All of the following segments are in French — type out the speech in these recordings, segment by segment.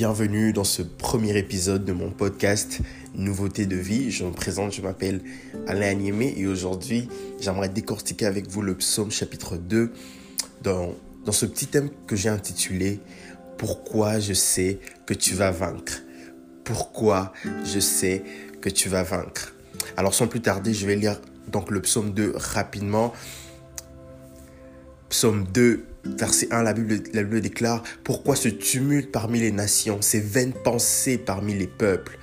bienvenue dans ce premier épisode de mon podcast Nouveauté de vie. Je me présente, je m'appelle Alain Agnimé et aujourd'hui j'aimerais décortiquer avec vous le psaume chapitre 2 dans, dans ce petit thème que j'ai intitulé Pourquoi je sais que tu vas vaincre? Pourquoi je sais que tu vas vaincre? Alors sans plus tarder, je vais lire donc le psaume 2 rapidement. Psaume 2, verset 1, la Bible, la Bible déclare Pourquoi ce tumulte parmi les nations, ces vaines pensées parmi les peuples?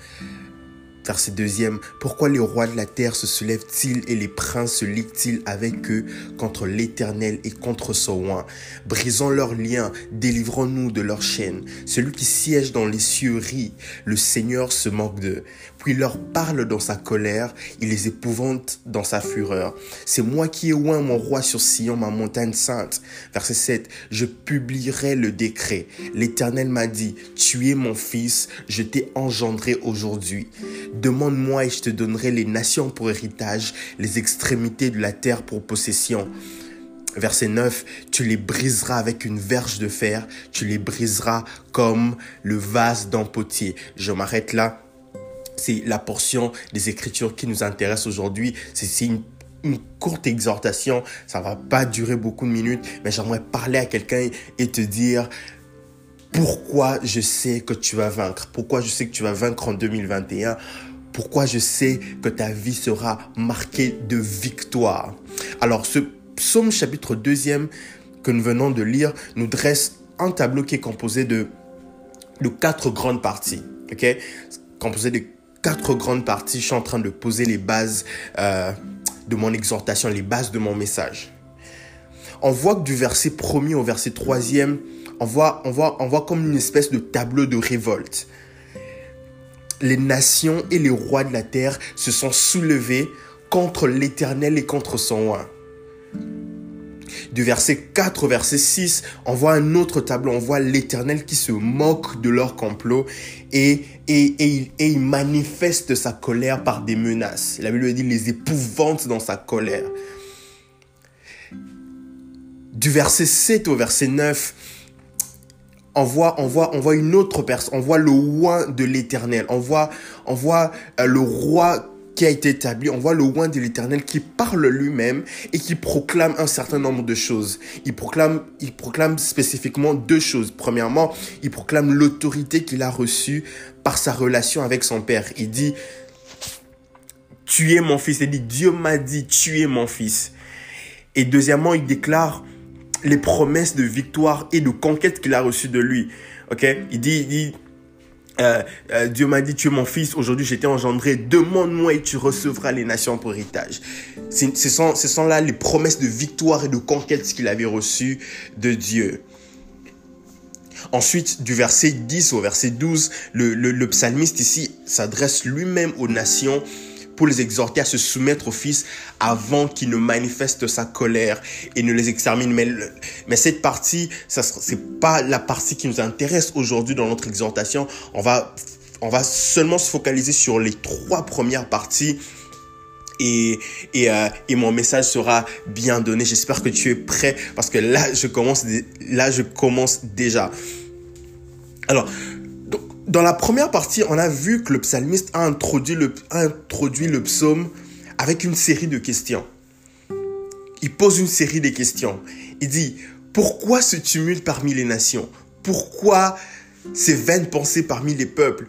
Verset deuxième, pourquoi les rois de la terre se soulèvent-ils et les princes se liguent-ils avec eux contre l'Éternel et contre son roi Brisons leurs liens, délivrons-nous de leurs chaînes. Celui qui siège dans les cieux rit, le Seigneur se moque d'eux. Leur parle dans sa colère, il les épouvante dans sa fureur. C'est moi qui ai oint mon roi sur Sion, ma montagne sainte. Verset 7, je publierai le décret. L'Éternel m'a dit, tu es mon fils, je t'ai engendré aujourd'hui. Demande-moi et je te donnerai les nations pour héritage, les extrémités de la terre pour possession. Verset 9, tu les briseras avec une verge de fer, tu les briseras comme le vase d'un potier. Je m'arrête là. C'est la portion des Écritures qui nous intéresse aujourd'hui. C'est une, courte exhortation. Ça va pas durer beaucoup de minutes, mais j'aimerais parler à quelqu'un et te dire pourquoi je sais que tu vas vaincre, pourquoi je sais que tu vas vaincre en 2021, pourquoi je sais que ta vie sera marquée de victoire. Alors ce psaume chapitre 2 que nous venons de lire nous dresse un tableau qui est composé de, de quatre grandes parties. ok? Composé de quatre grandes parties. Je suis en train de poser les bases euh, de mon exhortation, les bases de mon message. On voit que du verset premier au verset troisième, on voit, on voit, on voit comme une espèce de tableau de révolte. Les nations et les rois de la terre se sont soulevés contre l'Éternel et contre son roi. Du verset 4 au verset 6, on voit un autre tableau, on voit l'Éternel qui se moque de leur complot et, et, et, et, il manifeste sa colère par des menaces. La Bible dit les épouvante dans sa colère. Du verset 7 au verset 9, on voit, on voit, on voit une autre personne, on voit le roi de l'éternel, on voit, on voit euh, le roi qui a été établi, on voit le roi de l'éternel qui parle lui-même et qui proclame un certain nombre de choses. Il proclame, il proclame spécifiquement deux choses. Premièrement, il proclame l'autorité qu'il a reçue par sa relation avec son père. Il dit, tu es mon fils. Il dit, Dieu m'a dit, tu es mon fils. Et deuxièmement, il déclare, les promesses de victoire et de conquête qu'il a reçues de lui. Ok? Il dit, il dit euh, euh, Dieu m'a dit, tu es mon fils, aujourd'hui je t'ai engendré, demande-moi et tu recevras les nations pour héritage. Ce sont, ce sont là les promesses de victoire et de conquête qu'il avait reçues de Dieu. Ensuite, du verset 10 au verset 12, le, le, le psalmiste ici s'adresse lui-même aux nations pour les exhorter à se soumettre au Fils avant qu'il ne manifeste sa colère et ne les extermine. Mais, mais cette partie, ce n'est pas la partie qui nous intéresse aujourd'hui dans notre exhortation. On va, on va seulement se focaliser sur les trois premières parties et, et, euh, et, mon message sera bien donné. J'espère que tu es prêt parce que là, je commence, là, je commence déjà. Alors, dans la première partie, on a vu que le psalmiste a introduit le, psaume avec une série de questions. Il pose une série de questions. Il dit, pourquoi ce tumulte parmi les nations? Pourquoi ces vaines pensées parmi les peuples?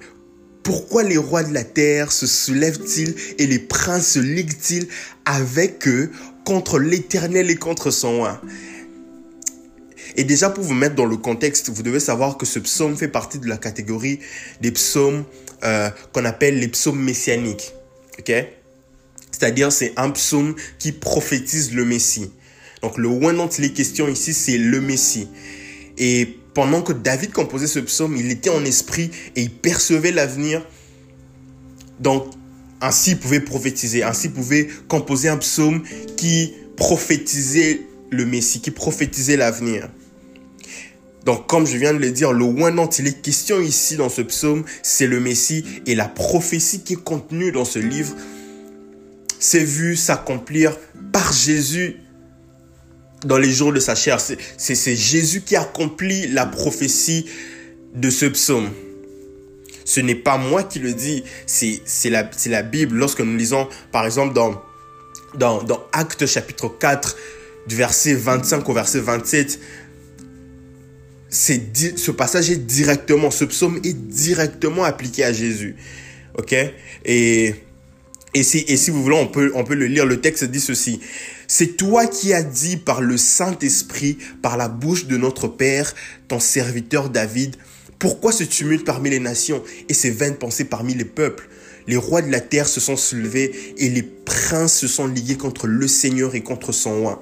Pourquoi les rois de la terre se soulèvent-ils et les princes se liguent-ils avec eux contre l'Éternel et contre son roi et déjà, pour vous mettre dans le contexte, vous devez savoir que ce psaume fait partie de la catégorie des psaumes euh, qu'on appelle les psaumes messianiques. Ok? C'est-à-dire, c'est un psaume qui prophétise le Messie. Donc, le one dont il est question ici, c'est le Messie. Et pendant que David composait ce psaume, il était en esprit et il percevait l'avenir. Donc, ainsi il pouvait prophétiser, ainsi il pouvait composer un psaume qui prophétisait le Messie, qui prophétisait l'avenir. Donc, comme je viens de le dire, le one dont il est question ici dans ce psaume, c'est le Messie et la prophétie qui est contenue dans ce livre s'est vue s'accomplir par Jésus dans les jours de sa chair. C'est Jésus qui accomplit la prophétie de ce psaume. Ce n'est pas moi qui le dis, c'est la, Bible. Lorsque nous lisons, par exemple, dans, dans, dans Actes chapitre 4, du verset 25 au verset 27, ce passage est directement, ce psaume est directement appliqué à Jésus. Ok? Et et si, et si vous voulez, on peut, on peut le lire. Le texte dit ceci. C'est toi qui as dit par le Saint-Esprit, par la bouche de notre Père, ton serviteur David, pourquoi ce tumulte parmi les nations et ces vaines pensées parmi les peuples? Les rois de la terre se sont soulevés et les princes se sont liés contre le Seigneur et contre son oint.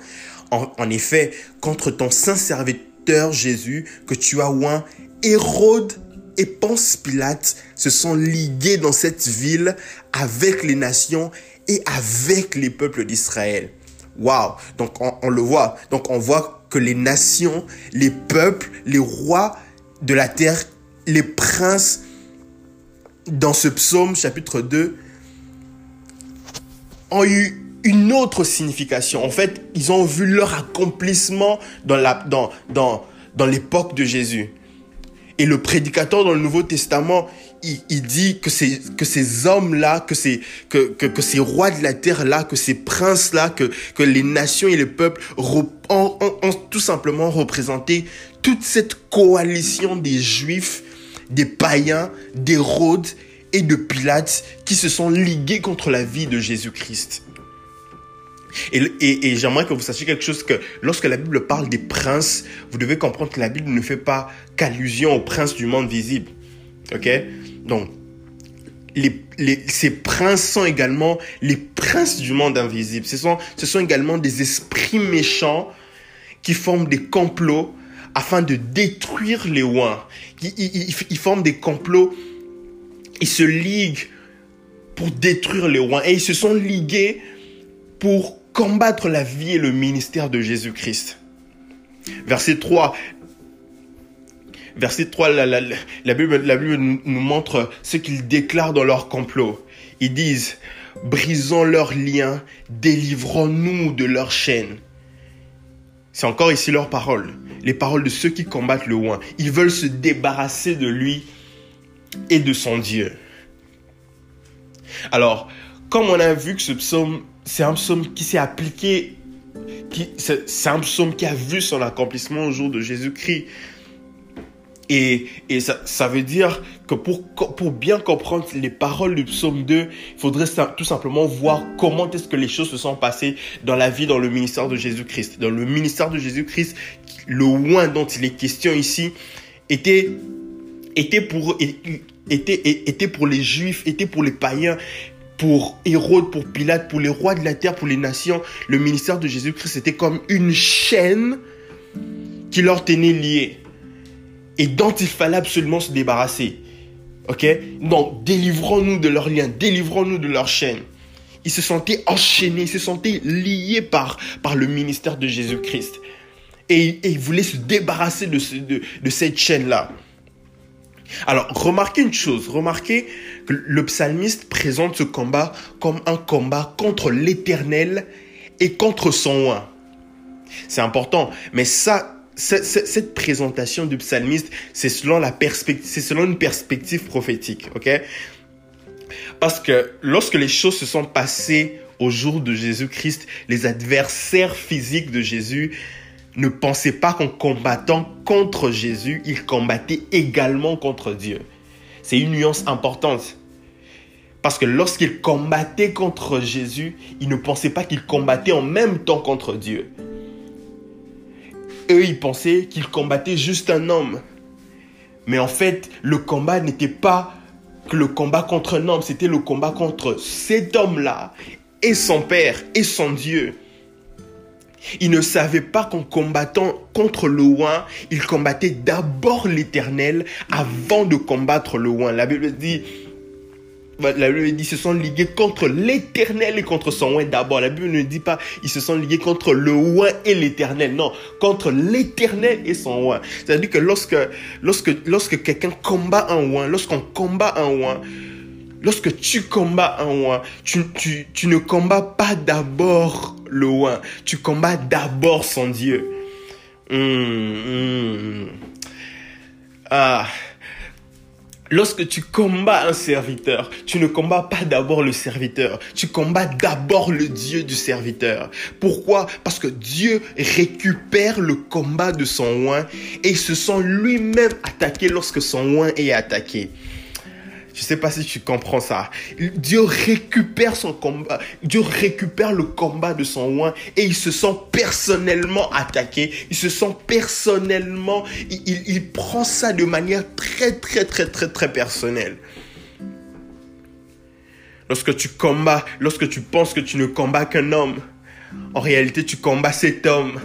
En, en effet, contre ton saint serviteur Jésus que tu as oint, Hérode et Ponce Pilate se sont ligués dans cette ville avec les nations et avec les peuples d'Israël. Waouh Donc on, le voit. Donc on voit que les nations, les peuples, les rois de la terre, les princes, dans ce psaume chapitre 2, ont eu une autre signification. En fait, ils ont vu leur accomplissement dans l'époque dans, dans de Jésus. Et le prédicateur dans le Nouveau Testament, il, dit que ces, hommes-là, que ces, que, ces rois de la terre-là, que ces princes-là, que, que les nations et les peuples ont, tout simplement représenté toute cette coalition des juifs, des païens, d'Hérode et de Pilate qui se sont ligués contre la vie de Jésus-Christ. Et, j'aimerais que vous sachiez quelque chose que lorsque la Bible parle des princes, vous devez comprendre que la Bible ne fait pas qu'allusion aux princes du monde visible. Ok? Donc, ces princes sont également les princes du monde invisible. Ce sont, ce sont également des esprits méchants qui forment des complots afin de détruire les oins. Ils, ils forment des complots, ils se liguent pour détruire les oins. Et ils se sont ligués pour combattre la vie et le ministère de Jésus-Christ. Verset 3. Verset 3, la, Bible, la Bible nous montre ce qu'ils déclarent dans leur complot. Ils disent, brisons leurs liens, délivrons-nous de leurs chaînes. C'est encore ici leurs paroles, les paroles de ceux qui combattent le oin. Ils veulent se débarrasser de lui et de son Dieu. Alors, comme on a vu que ce psaume c'est un psaume qui s'est appliqué, c'est un psaume qui a vu son accomplissement au jour de Jésus-Christ. Et, ça, veut dire que pour, bien comprendre les paroles du psaume 2, il faudrait tout simplement voir comment est-ce que les choses se sont passées dans la vie, dans le ministère de Jésus-Christ. Dans le ministère de Jésus-Christ, le oin dont il est question ici était, pour, était pour les juifs, était pour les païens, pour Hérode, pour Pilate, pour les rois de la terre, pour les nations, le ministère de Jésus-Christ c'était comme une chaîne qui leur tenait liés et dont il fallait absolument se débarrasser. Ok? Donc, délivrons-nous de leurs liens, délivrons-nous de leurs chaînes. Ils se sentaient enchaînés, ils se sentaient liés par, par le ministère de Jésus-Christ. Et, ils voulaient se débarrasser de, cette chaîne-là. Alors, remarquez une chose, remarquez que le psalmiste présente ce combat comme un combat contre l'éternel et contre son oin. C'est important, mais ça, cette présentation du psalmiste, c'est selon selon une perspective prophétique, ok? Parce que lorsque les choses se sont passées au jour de Jésus-Christ, les adversaires physiques de Jésus ne pensait pas qu'en combattant contre Jésus, il combattait également contre Dieu. C'est une nuance importante. Parce que lorsqu'il combattait contre Jésus, il ne pensait pas qu'il combattait en même temps contre Dieu. Eux, ils pensaient qu'il combattait juste un homme. Mais en fait, le combat n'était pas que le combat contre un homme, c'était le combat contre cet homme-là et son Père et son Dieu. Il ne savait pas qu'en combattant contre le oin, il combattait d'abord l'éternel avant de combattre le oin. La Bible dit, la Bible dit, se sont ligués contre l'éternel et contre son oin d'abord. La Bible ne dit pas, ils se sont ligués contre le oin et l'éternel. Non, contre l'éternel et son oin. C'est-à-dire que lorsque, lorsque, lorsque quelqu'un combat un oin, lorsqu'on combat un oin, Lorsque tu combats un oin, tu, tu, ne combats pas d'abord le oin, tu combats d'abord son Dieu. Hum, hum. Ah. Lorsque tu combats un serviteur, tu ne combats pas d'abord le serviteur, tu combats d'abord le Dieu du serviteur. Pourquoi? Parce que Dieu récupère le combat de son oin et se sent lui-même attaqué lorsque son oin est attaqué. Je sais pas si tu comprends ça. Dieu récupère son combat. Dieu récupère le combat de son oin et il se sent personnellement attaqué. Il se sent personnellement, il, il prend ça de manière très, très, très, très, très personnelle. Lorsque tu combats, lorsque tu penses que tu ne combats qu'un homme, en réalité, tu combats cet homme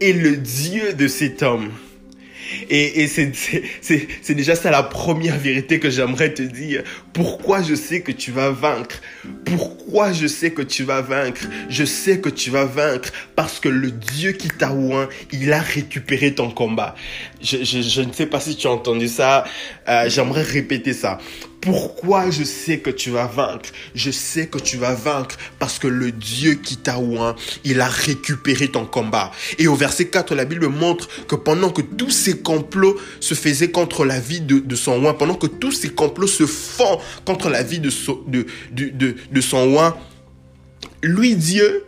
et le Dieu de cet homme. Et, c'est déjà ça la première vérité que j'aimerais te dire. Pourquoi je sais que tu vas vaincre? Pourquoi je sais que tu vas vaincre? Je sais que tu vas vaincre parce que le Dieu qui t'a oint, il a récupéré ton combat. Je, je, je, ne sais pas si tu as entendu ça. Euh, j'aimerais répéter ça. Pourquoi je sais que tu vas vaincre? Je sais que tu vas vaincre parce que le Dieu qui t'a oint, il a récupéré ton combat. Et au verset 4, la Bible montre que pendant que tous ces complots se faisaient contre la vie de, son oint, pendant que tous ces complots se font contre la vie de, son oint, lui, Dieu,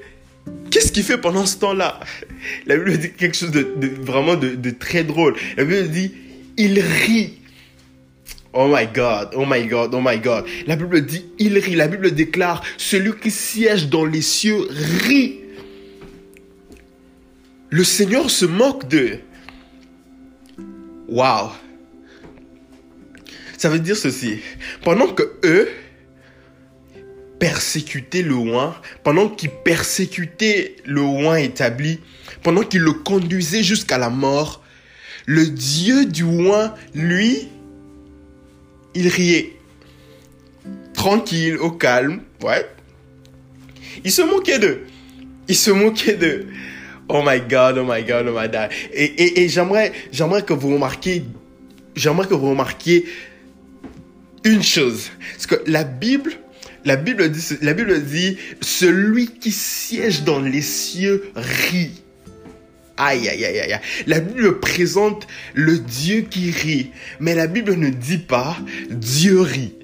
Qu'est-ce qu'il fait pendant ce temps-là? La Bible dit quelque chose de, vraiment de, très drôle. La Bible dit, il rit Oh my God, oh my God, oh my God. La Bible dit, il rit. La Bible déclare, celui qui siège dans les cieux rit. Le Seigneur se moque d'eux. Wow. Ça veut dire ceci. Pendant que eux persécutaient le oin, pendant qu'ils persécutaient le oin établi, pendant qu'ils le conduisaient jusqu'à la mort, le Dieu du oin, lui, il riait. Tranquille, au calme, ouais. Il se moquait d'eux. Il se moquait d'eux. Oh my God, oh my God, oh my God. Et, j'aimerais, j'aimerais que vous remarquiez, j'aimerais que vous remarquiez une chose. Parce que la Bible, la Bible dit, la Bible dit, celui qui siège dans les cieux rit. Aïe, aïe, aïe, aïe. La Bible présente le Dieu qui rit, mais la Bible ne dit pas Dieu rit.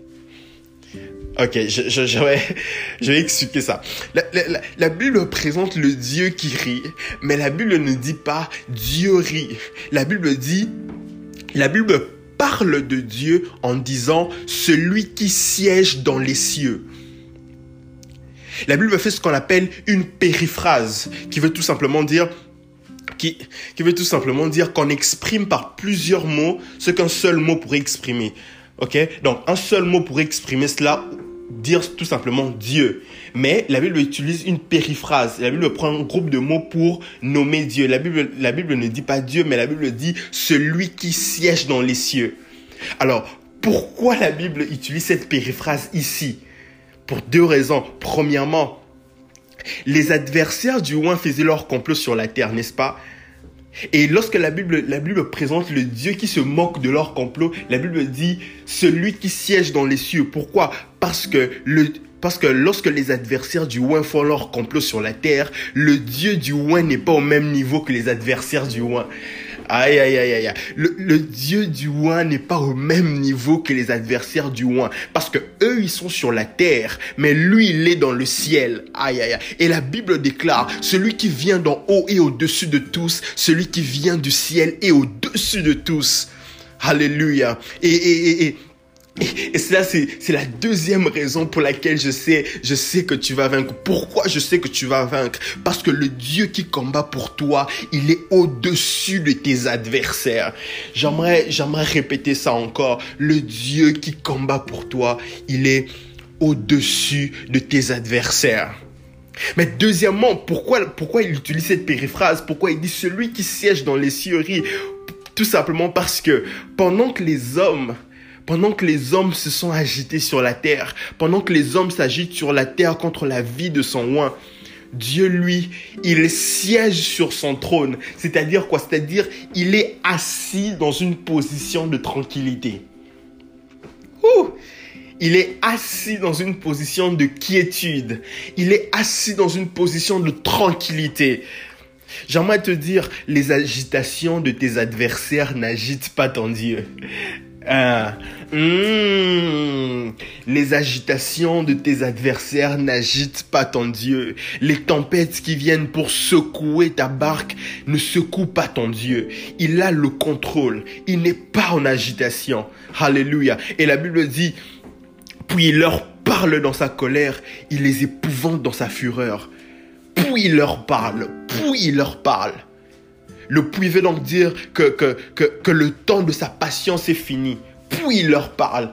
Ok, je, je, vais, je vais expliquer ça. La, la, la, Bible présente le Dieu qui rit, mais la Bible ne dit pas Dieu rit. La Bible dit, la Bible parle de Dieu en disant celui qui siège dans les cieux. La Bible fait ce qu'on appelle une périphrase, qui veut tout simplement dire qui, veut tout simplement dire qu'on exprime par plusieurs mots ce qu'un seul mot pourrait exprimer. Ok? Donc, un seul mot pourrait exprimer cela, dire tout simplement Dieu. Mais la Bible utilise une périphrase. La Bible prend un groupe de mots pour nommer Dieu. La Bible, la Bible ne dit pas Dieu, mais la Bible dit celui qui siège dans les cieux. Alors, pourquoi la Bible utilise cette périphrase ici? Pour deux raisons. Premièrement, les adversaires du oin faisaient leur complot sur la terre, n'est-ce pas? Et lorsque la Bible, la Bible présente le Dieu qui se moque de leur complot, la Bible dit celui qui siège dans les cieux. Pourquoi? Parce que le, parce que lorsque les adversaires du oin font leur complot sur la terre, le Dieu du oin n'est pas au même niveau que les adversaires du oin. Aïe, aïe, aïe, aïe. Le, le Dieu du oin n'est pas au même niveau que les adversaires du oin. Parce que eux, ils sont sur la terre, mais lui, il est dans le ciel. Aïe, aïe, aïe. Et la Bible déclare, celui qui vient d'en haut et au-dessus de tous, celui qui vient du ciel et au-dessus de tous. Alléluia. Et et, cela, c'est, la deuxième raison pour laquelle je sais, je sais que tu vas vaincre. Pourquoi je sais que tu vas vaincre? Parce que le Dieu qui combat pour toi, il est au-dessus de tes adversaires. J'aimerais, j'aimerais répéter ça encore. Le Dieu qui combat pour toi, il est au-dessus de tes adversaires. Mais deuxièmement, pourquoi, pourquoi il utilise cette périphrase? Pourquoi il dit celui qui siège dans les cieux Tout simplement parce que pendant que les hommes pendant que les hommes se sont agités sur la terre, pendant que les hommes s'agitent sur la terre contre la vie de son oin, Dieu, lui, il siège sur son trône. C'est-à-dire quoi? C'est-à-dire, il est assis dans une position de tranquillité. Il est assis dans une position de quiétude. Il est assis dans une position de tranquillité. J'aimerais te dire, les agitations de tes adversaires n'agitent pas ton Dieu. Ah. Hmm. Les agitations de tes adversaires n'agitent pas ton Dieu. Les tempêtes qui viennent pour secouer ta barque ne secouent pas ton Dieu. Il a le contrôle. Il n'est pas en agitation. Alléluia. Et la Bible dit, puis il leur parle dans sa colère, il les épouvante dans sa fureur. Puis il leur parle, puis il leur parle. Le puis veut donc dire que, que le temps de sa patience est fini. Puis il leur parle.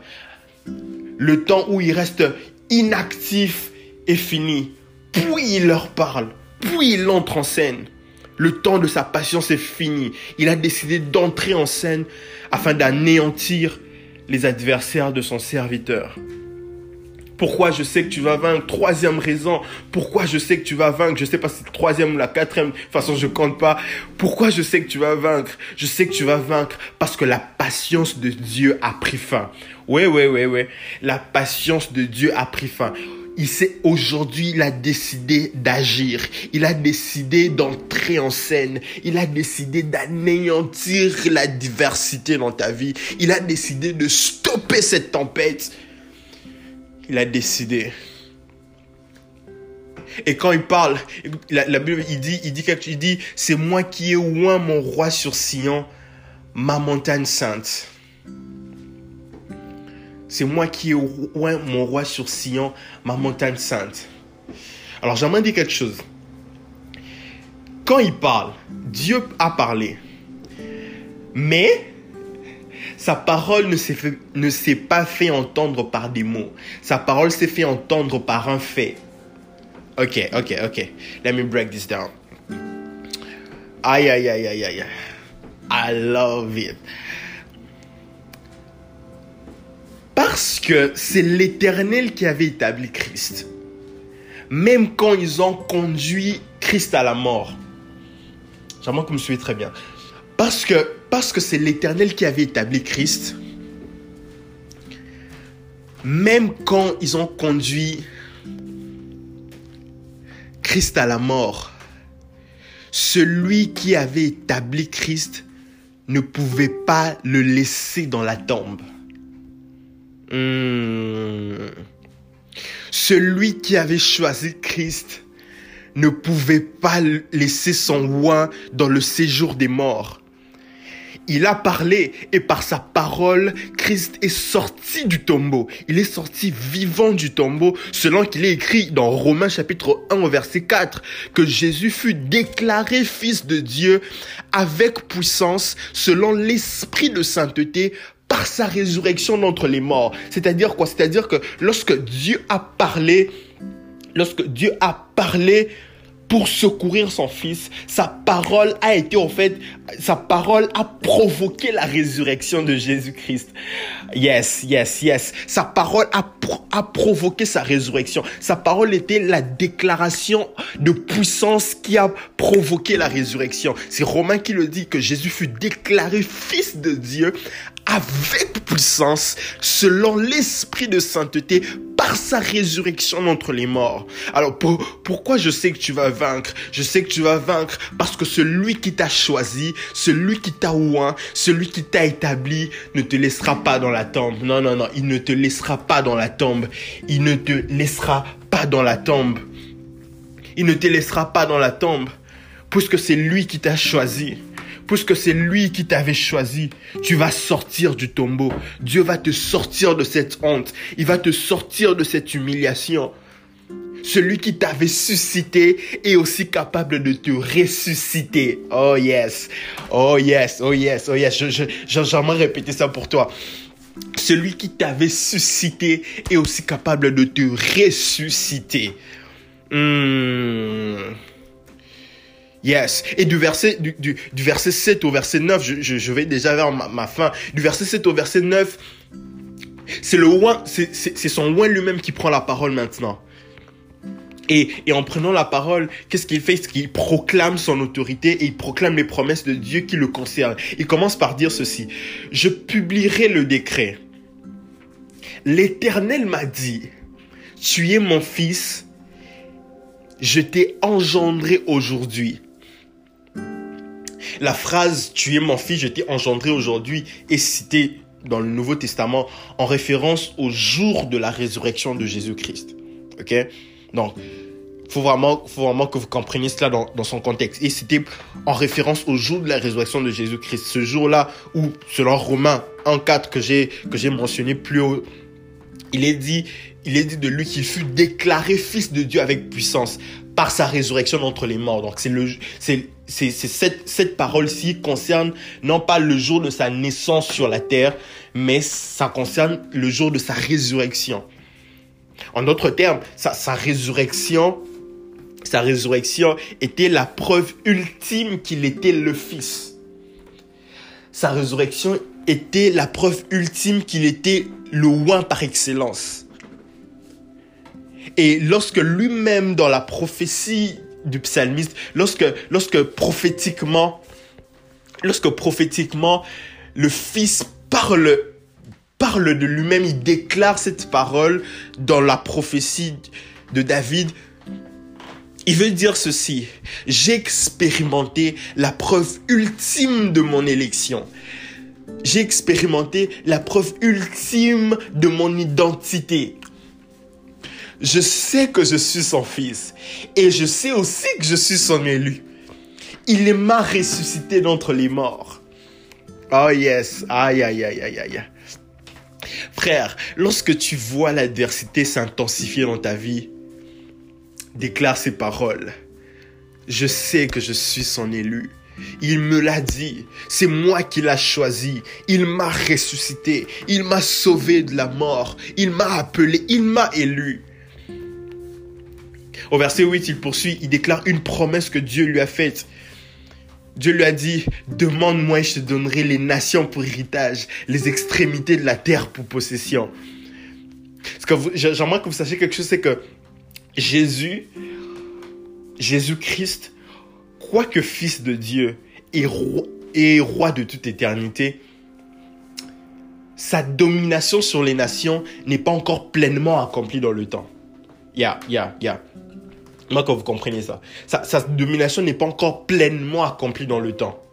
Le temps où il reste inactif est fini. Puis il leur parle. Puis il entre en scène. Le temps de sa patience est fini. Il a décidé d'entrer en scène afin d'anéantir les adversaires de son serviteur. Pourquoi je sais que tu vas vaincre? Troisième raison. Pourquoi je sais que tu vas vaincre? Je sais pas si c'est la troisième ou la quatrième. De toute façon, je compte pas. Pourquoi je sais que tu vas vaincre? Je sais que tu vas vaincre parce que la patience de Dieu a pris fin. Oui, oui, oui, oui. La patience de Dieu a pris fin. Il sait aujourd'hui, il a décidé d'agir. Il a décidé d'entrer en scène. Il a décidé d'anéantir la diversité dans ta vie. Il a décidé de stopper cette tempête il a décidé. Et quand il parle, la, Bible, il dit, il dit il dit, c'est moi qui ai oint mon roi sur Sion, ma montagne sainte. C'est moi qui ai oint mon roi sur Sion, ma montagne sainte. Alors j'aimerais dire quelque chose. Quand il parle, Dieu a parlé. Mais sa parole ne s'est, pas fait entendre par des mots. Sa parole s'est fait entendre par un fait. Ok, ok, ok. Let me break this down. Aïe, aïe, aïe, aïe, aïe. I love it. Parce que c'est l'Éternel qui avait établi Christ. Même quand ils ont conduit Christ à la mort. J'aimerais que vous me suivez très bien. Parce que c'est l'Éternel qui avait établi Christ, même quand ils ont conduit Christ à la mort, celui qui avait établi Christ ne pouvait pas le laisser dans la tombe. Hmm. Celui qui avait choisi Christ ne pouvait pas laisser son oin dans le séjour des morts. Il a parlé et par sa parole, Christ est sorti du tombeau. Il est sorti vivant du tombeau selon qu'il est écrit dans Romains chapitre 1 au verset 4 que Jésus fut déclaré fils de Dieu avec puissance selon l'esprit de sainteté par sa résurrection d'entre les morts. C'est-à-dire quoi? C'est-à-dire que lorsque Dieu a parlé, lorsque Dieu a parlé, pour secourir son fils. Sa parole a été en fait, sa parole a provoqué la résurrection de Jésus-Christ. Yes, yes, yes. Sa parole a, provoqué sa résurrection. Sa parole était la déclaration de puissance qui a provoqué la résurrection. C'est Romain qui le dit que Jésus fut déclaré fils de Dieu avec puissance selon l'esprit de sainteté par sa résurrection d'entre les morts. Alors pourquoi je sais que tu vas vaincre? Je sais que tu vas vaincre parce que celui qui t'a choisi, celui qui t'a oint, celui qui t'a établi ne te laissera pas dans la tombe. Non, non, non, il ne te laissera pas dans la tombe. Il ne te laissera pas dans la tombe. Il ne te laissera pas dans la tombe puisque c'est lui qui t'a choisi puisque c'est lui qui t'avait choisi, tu vas sortir du tombeau. Dieu va te sortir de cette honte. Il va te sortir de cette humiliation. Celui qui t'avait suscité est aussi capable de te ressusciter. Oh yes. Oh yes. Oh yes. Oh yes. J'aimerais répéter ça pour toi. Celui qui t'avait suscité est aussi capable de te ressusciter. Hmm. Yes. Et du verset, du, du, verset 7 au verset 9, je, je, vais déjà vers ma, fin. Du verset 7 au verset 9, c'est le c'est son oin lui-même qui prend la parole maintenant. Et, et en prenant la parole, qu'est-ce qu'il fait? C'est qu'il proclame son autorité et il proclame les promesses de Dieu qui le concernent. Il commence par dire ceci. Je publierai le décret. L'Éternel m'a dit, tu es mon fils, je t'ai engendré aujourd'hui. La phrase Tu es mon fils, je t'ai engendré aujourd'hui est citée dans le Nouveau Testament en référence au jour de la résurrection de Jésus-Christ. Ok? Donc, faut vraiment, faut vraiment que vous compreniez cela dans, son contexte. Et c'était en référence au jour de la résurrection de Jésus-Christ. Ce jour-là où, selon Romains 1.4 que j'ai, que j'ai mentionné plus haut, il est dit, il est dit de lui qu'il fut déclaré fils de Dieu avec puissance par sa résurrection d'entre les morts. Donc c'est le, c'est, c'est, cette, cette parole-ci concerne non pas le jour de sa naissance sur la terre, mais ça concerne le jour de sa résurrection. En d'autres termes, sa résurrection, sa résurrection était la preuve ultime qu'il était le Fils. Sa résurrection était la preuve ultime qu'il était le oin par excellence. Et lorsque lui-même, dans la prophétie du psalmiste, lorsque, lorsque prophétiquement, lorsque prophétiquement, le Fils parle, parle de lui-même, il déclare cette parole dans la prophétie de David, il veut dire ceci, j'ai expérimenté la preuve ultime de mon élection. J'ai expérimenté la preuve ultime de mon identité. Je sais que je suis son fils et je sais aussi que je suis son élu. Il m'a ressuscité d'entre les morts. Oh yes, aïe aïe aïe aïe aïe. Frère, lorsque tu vois l'adversité s'intensifier dans ta vie, déclare ces paroles. Je sais que je suis son élu. Il me l'a dit. C'est moi qui l'a choisi. Il m'a ressuscité. Il m'a sauvé de la mort. Il m'a appelé. Il m'a élu. Au verset 8, il poursuit. Il déclare une promesse que Dieu lui a faite. Dieu lui a dit, demande-moi et je te donnerai les nations pour héritage, les extrémités de la terre pour possession. J'aimerais que vous sachiez quelque chose, c'est que Jésus, Jésus-Christ, quoique fils de Dieu et roi, de toute éternité, sa domination sur les nations n'est pas encore pleinement accomplie dans le temps. Ya, ya, ya. Moi, quand vous comprenez ça, sa domination n'est pas encore pleinement accomplie dans le temps.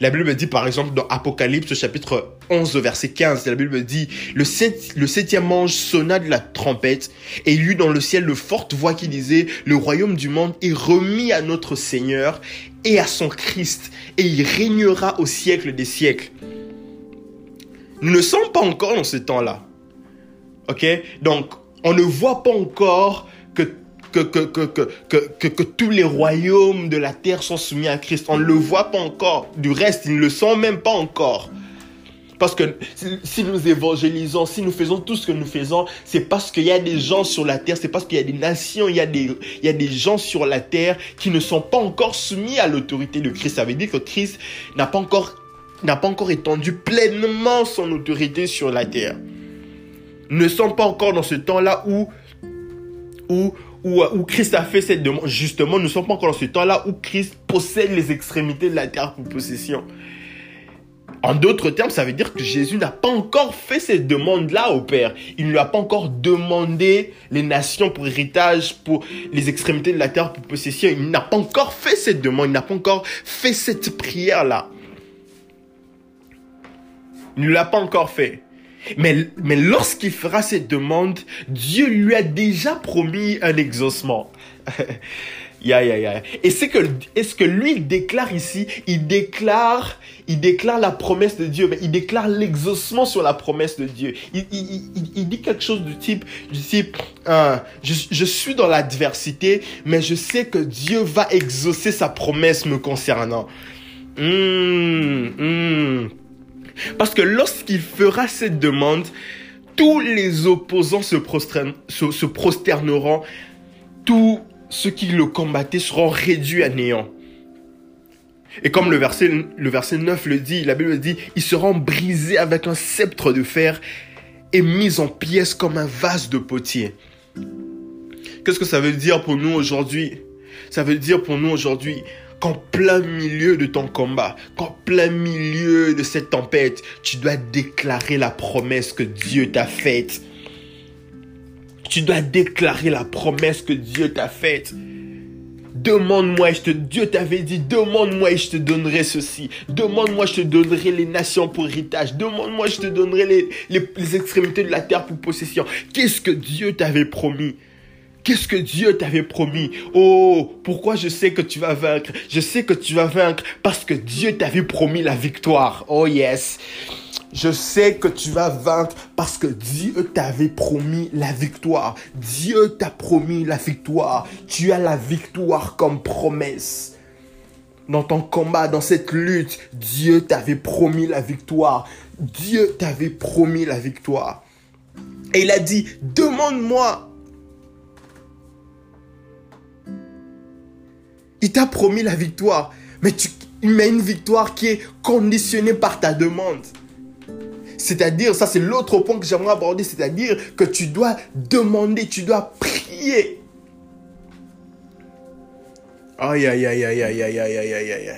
La Bible dit par exemple dans Apocalypse chapitre 11 verset 15, la Bible dit le, septième ange sonna de la trompette et il eut dans le ciel de fortes voix qui disaient le royaume du monde est remis à notre Seigneur et à son Christ et il régnera au siècle des siècles. Nous ne sommes pas encore dans ce temps-là. Ok? Donc on ne voit pas encore que que, que, que, que, tous les royaumes de la terre sont soumis à Christ. On ne le voit pas encore. Du reste, ils ne le sont même pas encore. Parce que si nous évangélisons, si nous faisons tout ce que nous faisons, c'est parce qu'il y a des gens sur la terre, c'est parce qu'il y a des nations, il y a des, il y a des gens sur la terre qui ne sont pas encore soumis à l'autorité de Christ. Ça veut dire que Christ n'a pas encore, n'a pas encore étendu pleinement son autorité sur la terre. Ne sommes pas encore dans ce temps-là où, où, où, Christ a fait cette demande. Justement, nous ne sommes pas encore dans ce temps-là où Christ possède les extrémités de la terre pour possession. En d'autres termes, ça veut dire que Jésus n'a pas encore fait cette demande-là au Père. Il ne lui a pas encore demandé les nations pour héritage, pour les extrémités de la terre pour possession. Il n'a pas encore fait cette demande, il n'a pas encore fait cette prière-là. Il ne l'a pas encore fait. Mais, mais lorsqu'il fera cette demande, Dieu lui a déjà promis un exaucement. ya, ya, ya. Et c'est que, est-ce que lui, déclare ici, il déclare, il déclare la promesse de Dieu, mais il déclare l'exaucement sur la promesse de Dieu. Il, il, il, dit quelque chose du type, du type, euh, je, je suis dans l'adversité, mais je sais que Dieu va exaucer sa promesse me concernant. Hum, hum. Parce que lorsqu'il fera cette demande, tous les opposants se, prosterneront, tous ceux qui le combattaient seront réduits à néant. Et comme le verset, le verset 9 le dit, la Bible dit, ils seront brisés avec un sceptre de fer et mis en pièces comme un vase de potier. Qu'est-ce que ça veut dire pour nous aujourd'hui? Ça veut dire pour nous aujourd'hui, qu'en plein milieu de ton combat, qu'en plein milieu de cette tempête, tu dois déclarer la promesse que Dieu t'a faite. Tu dois déclarer la promesse que Dieu t'a faite. demande-moi je te, Dieu t'avait dit, demande-moi et je te donnerai ceci. Demande-moi, je te donnerai les nations pour héritage. Demande-moi, je te donnerai les, les extrémités de la terre pour possession. Qu'est-ce que Dieu t'avait promis? Qu'est-ce que Dieu t'avait promis? Oh, pourquoi je sais que tu vas vaincre? Je sais que tu vas vaincre parce que Dieu t'avait promis la victoire. Oh yes. Je sais que tu vas vaincre parce que Dieu t'avait promis la victoire. Dieu t'a promis la victoire. Tu as la victoire comme promesse. Dans ton combat, dans cette lutte, Dieu t'avait promis la victoire. Dieu t'avait promis la victoire. Et il a dit, demande-moi Il t'a promis la victoire, mais tu mets une victoire qui est conditionnée par ta demande. C'est-à-dire, ça c'est l'autre point que j'aimerais aborder, c'est-à-dire que tu dois demander, tu dois prier. Aïe, aïe, aïe, aïe, aïe, aïe, aïe, aïe, aïe, aïe.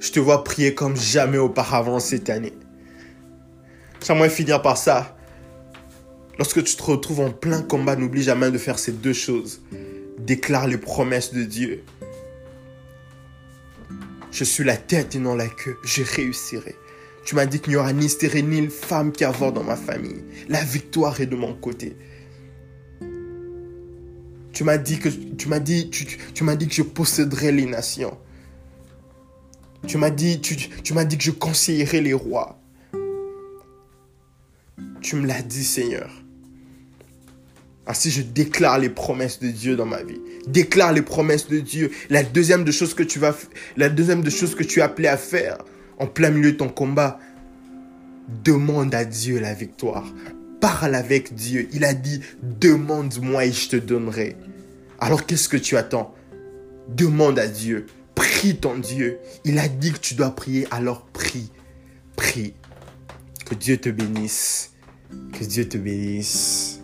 Je te vois prier comme jamais auparavant cette année. J'aimerais finir par ça. Lorsque tu te retrouves en plein combat, n'oublie jamais de faire ces deux choses déclare les promesses de Dieu. Je suis la tête et non la queue. Je réussirai. Tu m'as dit qu'il n'y aura ni stérile ni femme qui avorte dans ma famille. La victoire est de mon côté. Tu m'as dit que tu m'as dit que je posséderai les nations. Tu m'as dit tu m'as dit que je conseillerai les rois. Tu me l'as dit Seigneur. Ainsi, je déclare les promesses de Dieu dans ma vie. Déclare les promesses de Dieu. La deuxième de choses que tu vas, la deuxième de choses que tu es appelé à faire en plein milieu de ton combat, demande à Dieu la victoire. Parle avec Dieu. Il a dit, demande-moi et je te donnerai. Alors qu'est-ce que tu attends? Demande à Dieu. Prie ton Dieu. Il a dit que tu dois prier, alors prie. Prie. Que Dieu te bénisse. Que Dieu te bénisse.